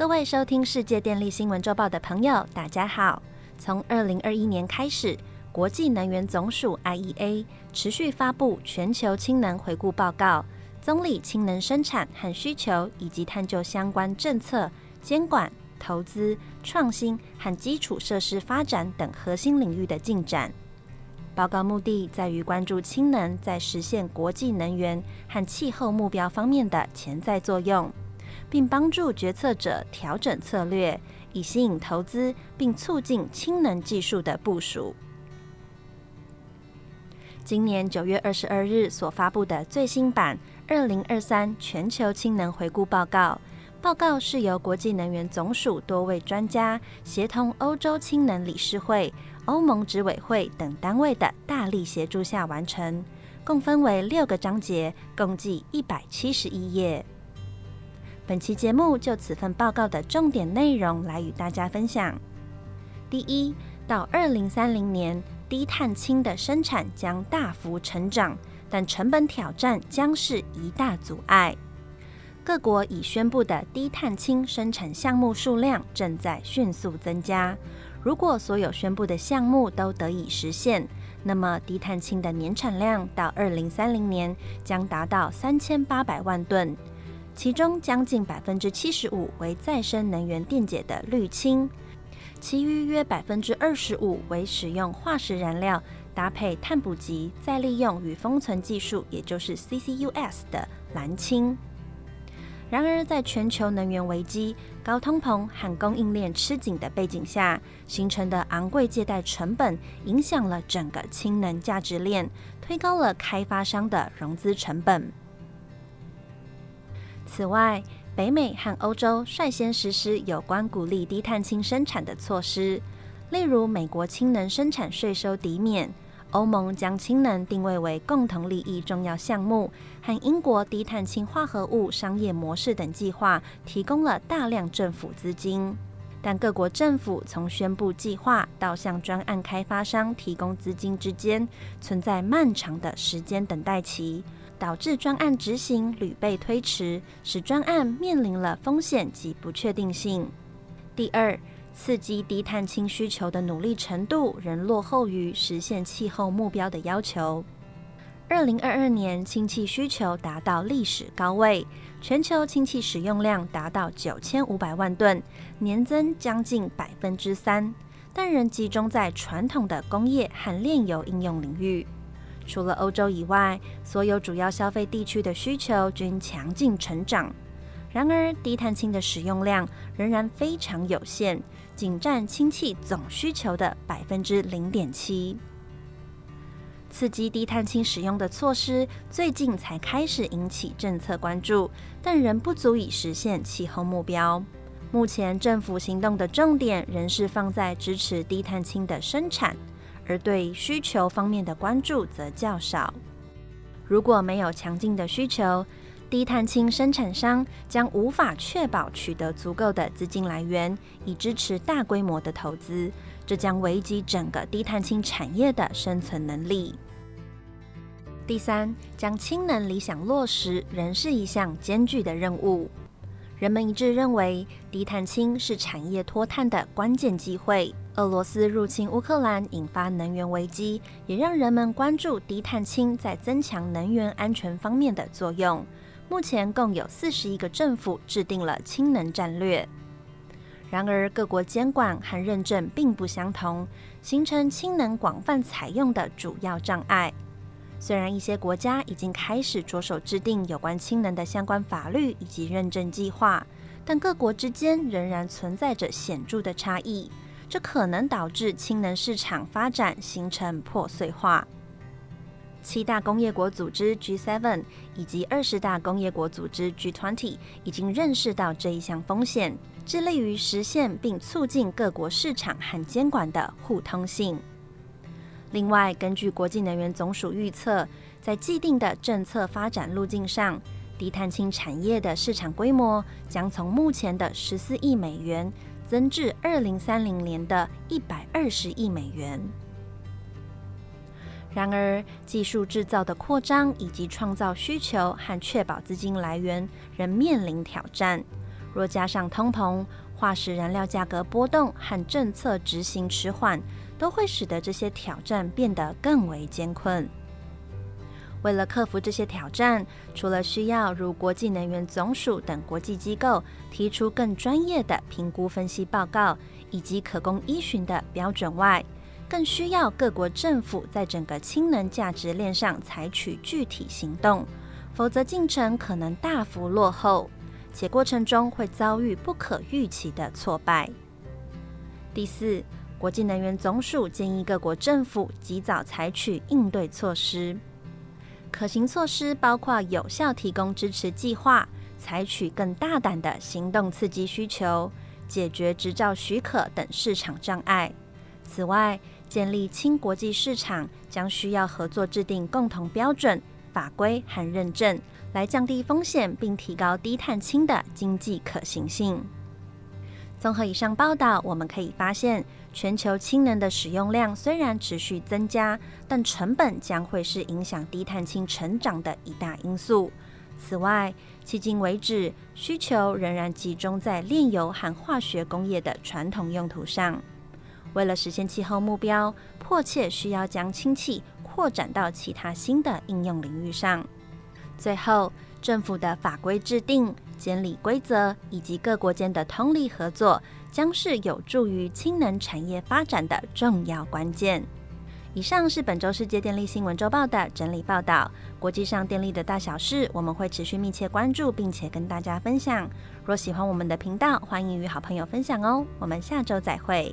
各位收听世界电力新闻周报的朋友，大家好。从二零二一年开始，国际能源总署 （IEA） 持续发布全球氢能回顾报告，综理氢能生产和需求，以及探究相关政策、监管、投资、创新和基础设施发展等核心领域的进展。报告目的在于关注氢能在实现国际能源和气候目标方面的潜在作用，并帮助决策者调整策略，以吸引投资并促进氢能技术的部署。今年九月二十二日所发布的最新版《二零二三全球氢能回顾报告》，报告是由国际能源总署多位专家协同欧洲氢能理事会。欧盟执委会等单位的大力协助下完成，共分为六个章节，共计一百七十一页。本期节目就此份报告的重点内容来与大家分享。第一，到二零三零年，低碳氢的生产将大幅成长，但成本挑战将是一大阻碍。各国已宣布的低碳氢生产项目数量正在迅速增加。如果所有宣布的项目都得以实现，那么低碳氢的年产量到二零三零年将达到三千八百万吨，其中将近百分之七十五为再生能源电解的氯氢，其余约百分之二十五为使用化石燃料搭配碳捕集、再利用与封存技术，也就是 CCUS 的蓝氢。然而，在全球能源危机、高通膨和供应链吃紧的背景下，形成的昂贵借贷成本影响了整个氢能价值链，推高了开发商的融资成本。此外，北美和欧洲率先实施有关鼓励低碳氢生产的措施，例如美国氢能生产税收抵免。欧盟将氢能定位为共同利益重要项目，和英国低碳氢化合物商业模式等计划提供了大量政府资金。但各国政府从宣布计划到向专案开发商提供资金之间存在漫长的时间等待期，导致专案执行屡被推迟，使专案面临了风险及不确定性。第二。刺激低碳氢需求的努力程度仍落后于实现气候目标的要求。二零二二年氢气需求达到历史高位，全球氢气使用量达到九千五百万吨，年增将近百分之三，但仍集中在传统的工业和炼油应用领域。除了欧洲以外，所有主要消费地区的需求均强劲成长。然而，低碳氢的使用量仍然非常有限，仅占氢气总需求的百分之零点七。刺激低碳氢使用的措施最近才开始引起政策关注，但仍不足以实现气候目标。目前政府行动的重点仍是放在支持低碳氢的生产，而对需求方面的关注则较少。如果没有强劲的需求，低碳氢生产商将无法确保取得足够的资金来源，以支持大规模的投资，这将危及整个低碳氢产业的生存能力。第三，将氢能理想落实仍是一项艰巨的任务。人们一致认为，低碳氢是产业脱碳的关键机会。俄罗斯入侵乌克兰，引发能源危机，也让人们关注低碳氢在增强能源安全方面的作用。目前共有四十一个政府制定了氢能战略，然而各国监管和认证并不相同，形成氢能广泛采用的主要障碍。虽然一些国家已经开始着手制定有关氢能的相关法律以及认证计划，但各国之间仍然存在着显著的差异，这可能导致氢能市场发展形成破碎化。七大工业国组织 G7 以及二十大工业国组织 G20 已经认识到这一项风险，致力于实现并促进各国市场和监管的互通性。另外，根据国际能源总署预测，在既定的政策发展路径上，低碳氢产业的市场规模将从目前的十四亿美元增至二零三零年的一百二十亿美元。然而，技术制造的扩张以及创造需求和确保资金来源仍面临挑战。若加上通膨、化石燃料价格波动和政策执行迟缓，都会使得这些挑战变得更为艰困。为了克服这些挑战，除了需要如国际能源总署等国际机构提出更专业的评估分析报告以及可供依循的标准外，更需要各国政府在整个氢能价值链上采取具体行动，否则进程可能大幅落后，且过程中会遭遇不可预期的挫败。第四，国际能源总署建议各国政府及早采取应对措施。可行措施包括有效提供支持计划，采取更大胆的行动刺激需求，解决执照许可等市场障碍。此外，建立轻国际市场将需要合作制定共同标准、法规和认证，来降低风险并提高低碳氢的经济可行性。综合以上报道，我们可以发现。全球氢能的使用量虽然持续增加，但成本将会是影响低碳氢成长的一大因素。此外，迄今为止，需求仍然集中在炼油和化学工业的传统用途上。为了实现气候目标，迫切需要将氢气扩展到其他新的应用领域上。最后，政府的法规制定、监理规则以及各国间的通力合作。将是有助于氢能产业发展的重要关键。以上是本周世界电力新闻周报的整理报道。国际上电力的大小事，我们会持续密切关注，并且跟大家分享。若喜欢我们的频道，欢迎与好朋友分享哦。我们下周再会。